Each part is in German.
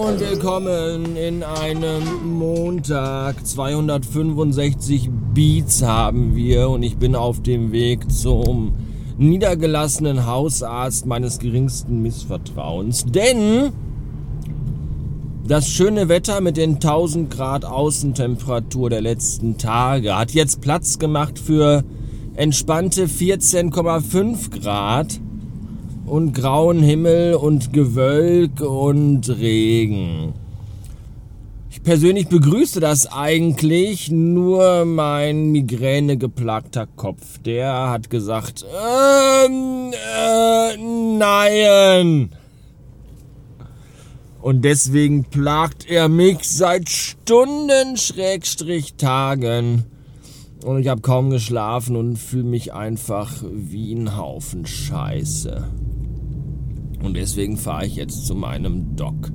und willkommen in einem Montag. 265 Beats haben wir und ich bin auf dem Weg zum niedergelassenen Hausarzt meines geringsten Missvertrauens. Denn das schöne Wetter mit den 1000 Grad Außentemperatur der letzten Tage hat jetzt Platz gemacht für entspannte 14,5 Grad und grauen Himmel und Gewölk und Regen. Ich persönlich begrüße das eigentlich, nur mein migränegeplagter Kopf, der hat gesagt, ähm, äh, nein. Und deswegen plagt er mich seit Stunden, Schrägstrich Tagen. Und ich habe kaum geschlafen und fühle mich einfach wie ein Haufen Scheiße. Und deswegen fahre ich jetzt zu meinem Doc.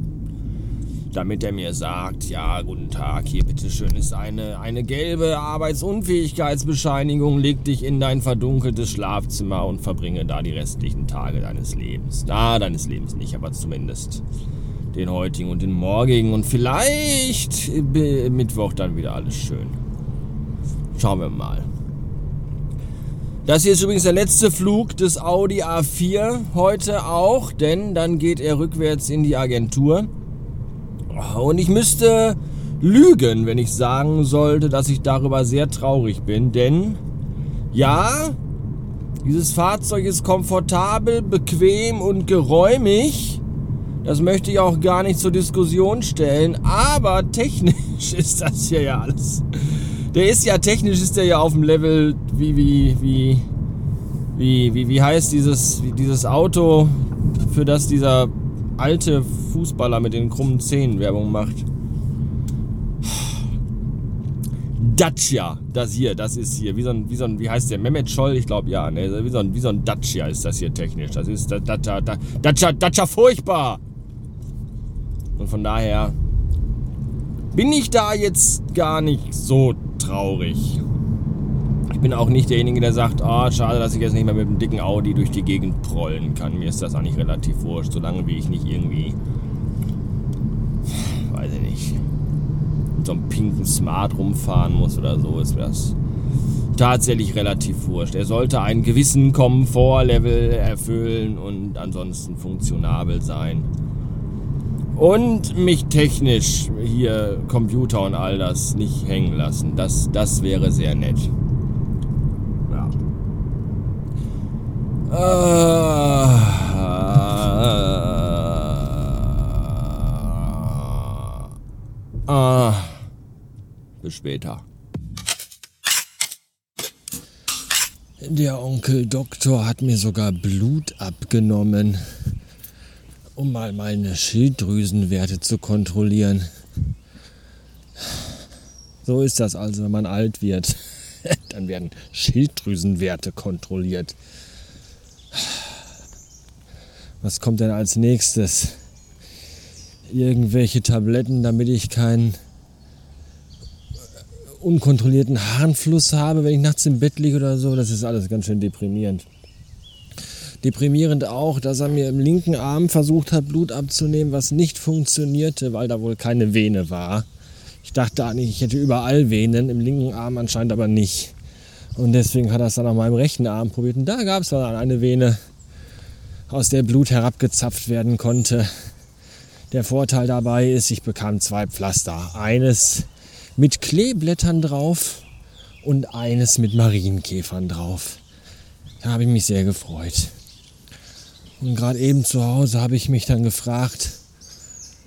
Damit er mir sagt, ja, guten Tag, hier bitteschön ist eine, eine gelbe Arbeitsunfähigkeitsbescheinigung, leg dich in dein verdunkeltes Schlafzimmer und verbringe da die restlichen Tage deines Lebens. Na, deines Lebens nicht, aber zumindest den heutigen und den morgigen und vielleicht Mittwoch dann wieder alles schön. Schauen wir mal. Das hier ist übrigens der letzte Flug des Audi A4 heute auch, denn dann geht er rückwärts in die Agentur. Und ich müsste lügen, wenn ich sagen sollte, dass ich darüber sehr traurig bin, denn ja, dieses Fahrzeug ist komfortabel, bequem und geräumig. Das möchte ich auch gar nicht zur Diskussion stellen, aber technisch ist das hier ja alles der ist ja technisch ist der ja auf dem Level wie wie wie wie wie wie heißt dieses dieses Auto, für das dieser alte Fußballer mit den krummen Zähnen Werbung macht. Dacia, das hier, das ist hier, wie so ein, wie so ein, wie heißt der, Mehmet Scholl, ich glaube ja, ne, wie so ein, wie so ein Dacia ist das hier technisch, das ist Dacia, Dacia, Dacia furchtbar. Und von daher bin ich da jetzt gar nicht so traurig. Ich bin auch nicht derjenige, der sagt, oh, schade, dass ich jetzt nicht mehr mit dem dicken Audi durch die Gegend prollen kann. Mir ist das eigentlich relativ wurscht, solange wie ich nicht irgendwie, weiß ich nicht, mit so einem pinken Smart rumfahren muss oder so, ist das tatsächlich relativ wurscht. Er sollte einen gewissen Komfortlevel erfüllen und ansonsten funktionabel sein und mich technisch hier Computer und all das nicht hängen lassen. Das, das wäre sehr nett. Ja. Äh, äh, bis später. Der Onkel Doktor hat mir sogar Blut abgenommen um mal meine Schilddrüsenwerte zu kontrollieren. So ist das also, wenn man alt wird. Dann werden Schilddrüsenwerte kontrolliert. Was kommt denn als nächstes? Irgendwelche Tabletten, damit ich keinen unkontrollierten Harnfluss habe, wenn ich nachts im Bett liege oder so. Das ist alles ganz schön deprimierend. Deprimierend auch, dass er mir im linken Arm versucht hat, Blut abzunehmen, was nicht funktionierte, weil da wohl keine Vene war. Ich dachte eigentlich, ich hätte überall Venen, im linken Arm anscheinend aber nicht. Und deswegen hat er es dann auf meinem rechten Arm probiert. Und da gab es dann eine Vene, aus der Blut herabgezapft werden konnte. Der Vorteil dabei ist, ich bekam zwei Pflaster. Eines mit Kleeblättern drauf und eines mit Marienkäfern drauf. Da habe ich mich sehr gefreut. Und gerade eben zu Hause habe ich mich dann gefragt,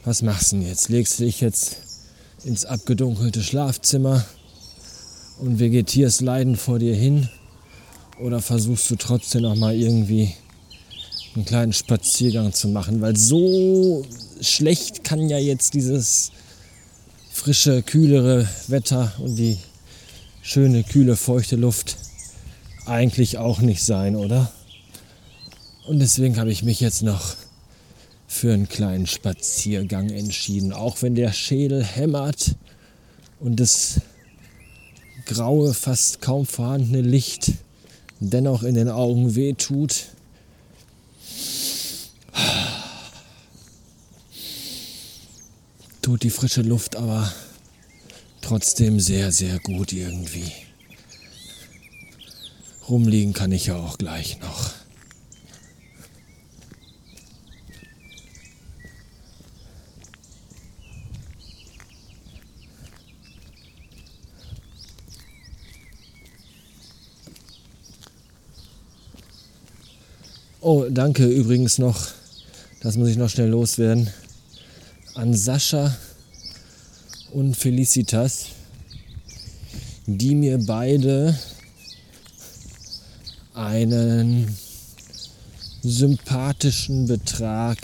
was machst du denn jetzt? Legst du dich jetzt ins abgedunkelte Schlafzimmer und vegetierst leidend vor dir hin? Oder versuchst du trotzdem noch mal irgendwie einen kleinen Spaziergang zu machen? Weil so schlecht kann ja jetzt dieses frische, kühlere Wetter und die schöne, kühle, feuchte Luft eigentlich auch nicht sein, oder? Und deswegen habe ich mich jetzt noch für einen kleinen Spaziergang entschieden. Auch wenn der Schädel hämmert und das graue, fast kaum vorhandene Licht dennoch in den Augen wehtut. tut die frische Luft aber trotzdem sehr, sehr gut irgendwie. Rumliegen kann ich ja auch gleich noch. Oh, danke übrigens noch, das muss ich noch schnell loswerden, an Sascha und Felicitas, die mir beide einen sympathischen Betrag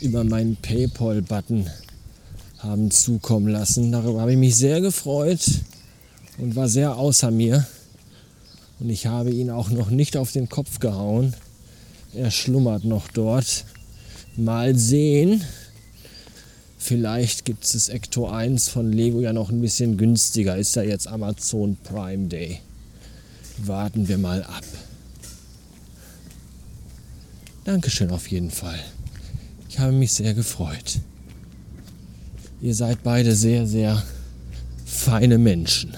über meinen PayPal-Button haben zukommen lassen. Darüber habe ich mich sehr gefreut und war sehr außer mir. Und ich habe ihn auch noch nicht auf den Kopf gehauen. Er schlummert noch dort. Mal sehen. Vielleicht gibt es das Ecto 1 von Lego ja noch ein bisschen günstiger. Ist ja jetzt Amazon Prime Day. Warten wir mal ab. Dankeschön auf jeden Fall. Ich habe mich sehr gefreut. Ihr seid beide sehr, sehr feine Menschen.